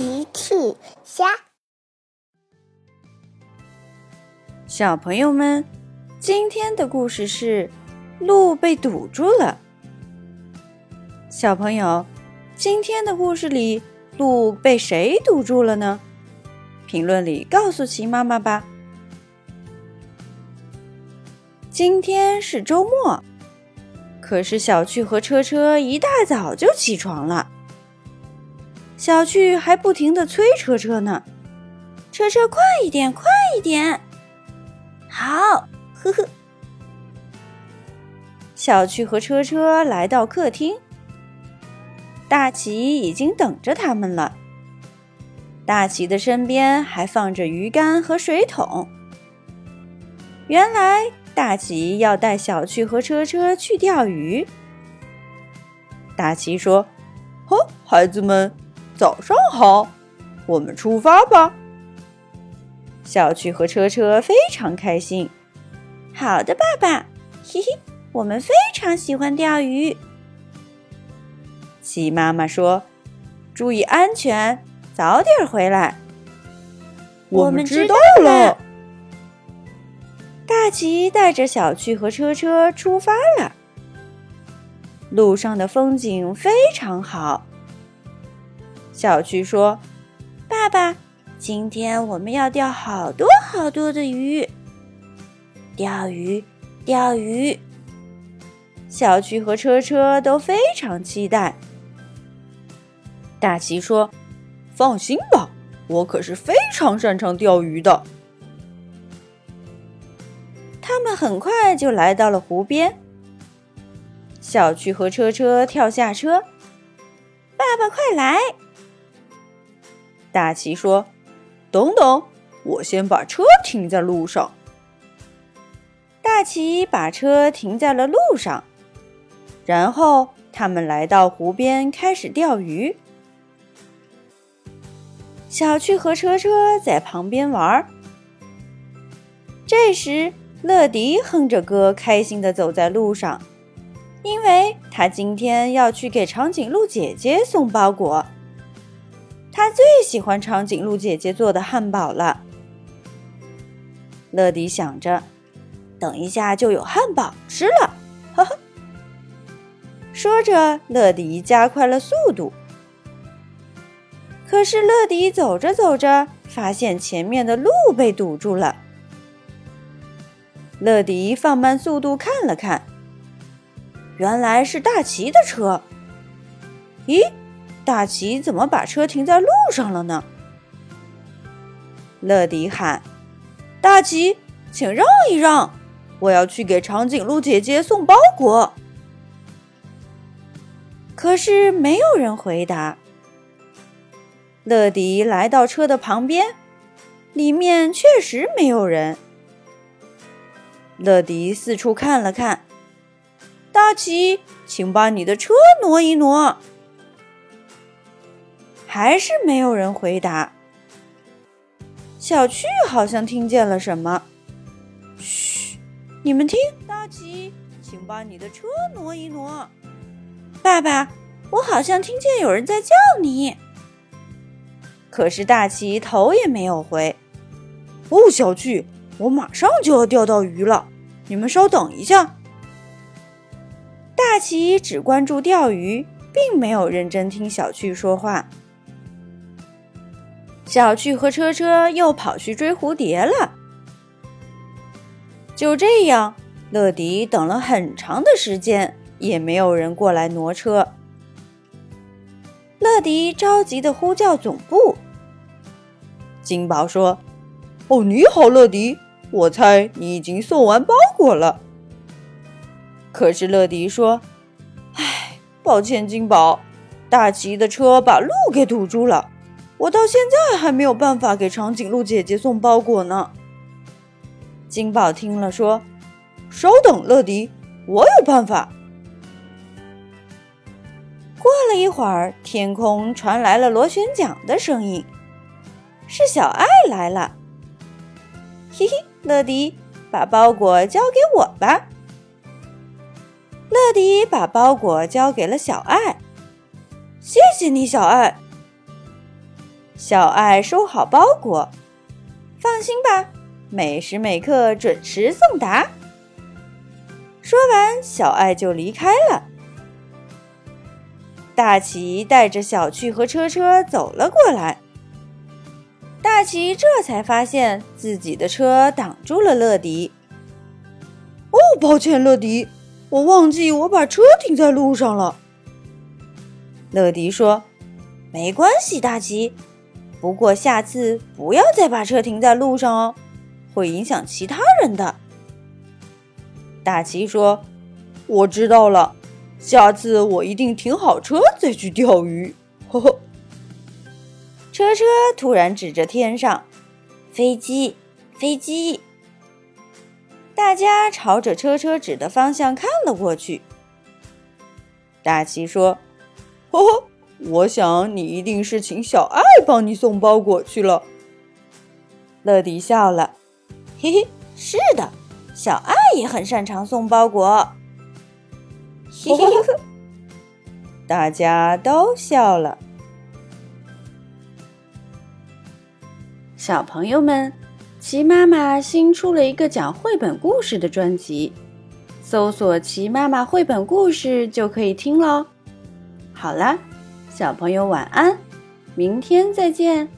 奇趣虾，小朋友们，今天的故事是路被堵住了。小朋友，今天的故事里，路被谁堵住了呢？评论里告诉奇妈妈吧。今天是周末，可是小趣和车车一大早就起床了。小趣还不停地催车车呢，车车快一点，快一点！好，呵呵。小趣和车车来到客厅，大奇已经等着他们了。大奇的身边还放着鱼竿和水桶。原来大奇要带小趣和车车去钓鱼。大奇说：“哦，孩子们。”早上好，我们出发吧。小趣和车车非常开心。好的，爸爸，嘿嘿，我们非常喜欢钓鱼。鸡妈妈说：“注意安全，早点回来。”我们知道了。大奇带着小趣和车车出发了。路上的风景非常好。小趣说：“爸爸，今天我们要钓好多好多的鱼。钓鱼，钓鱼。”小趣和车车都非常期待。大奇说：“放心吧，我可是非常擅长钓鱼的。”他们很快就来到了湖边。小趣和车车跳下车：“爸爸，快来！”大奇说：“等等，我先把车停在路上。”大奇把车停在了路上，然后他们来到湖边开始钓鱼。小趣和车车在旁边玩。这时，乐迪哼着歌，开心的走在路上，因为他今天要去给长颈鹿姐姐送包裹。他最喜欢长颈鹿姐姐做的汉堡了。乐迪想着，等一下就有汉堡吃了，呵呵。说着，乐迪加快了速度。可是，乐迪走着走着，发现前面的路被堵住了。乐迪放慢速度看了看，原来是大奇的车。咦？大奇怎么把车停在路上了呢？乐迪喊：“大奇，请让一让，我要去给长颈鹿姐姐送包裹。”可是没有人回答。乐迪来到车的旁边，里面确实没有人。乐迪四处看了看，大奇，请把你的车挪一挪。还是没有人回答。小趣好像听见了什么，嘘，你们听，大奇，请把你的车挪一挪。爸爸，我好像听见有人在叫你。可是大奇头也没有回。哦，小趣，我马上就要钓到鱼了，你们稍等一下。大奇只关注钓鱼，并没有认真听小趣说话。小趣和车车又跑去追蝴蝶了。就这样，乐迪等了很长的时间，也没有人过来挪车。乐迪着急的呼叫总部。金宝说：“哦，你好，乐迪，我猜你已经送完包裹了。”可是乐迪说：“唉，抱歉，金宝，大奇的车把路给堵住了。”我到现在还没有办法给长颈鹿姐姐送包裹呢。金宝听了说：“稍等，乐迪，我有办法。”过了一会儿，天空传来了螺旋桨的声音，是小爱来了。嘿嘿，乐迪，把包裹交给我吧。乐迪把包裹交给了小爱。谢谢你，小爱。小爱收好包裹，放心吧，每时每刻准时送达。说完，小爱就离开了。大奇带着小趣和车车走了过来。大奇这才发现自己的车挡住了乐迪。哦，抱歉，乐迪，我忘记我把车停在路上了。乐迪说：“没关系，大奇，不过下次不要再把车停在路上哦，会影响其他人的。”大奇说：“我知道了，下次我一定停好车再去钓鱼。”呵呵。车车突然指着天上，飞机，飞机！大家朝着车车指的方向看了过去。大奇说：“呵呵，我想你一定是请小爱帮你送包裹去了。”乐迪笑了：“嘿嘿，是的，小爱也很擅长送包裹。”嘿嘿嘿，大家都笑了。小朋友们，齐妈妈新出了一个讲绘本故事的专辑，搜索“齐妈妈绘本故事”就可以听喽。好啦，小朋友晚安，明天再见。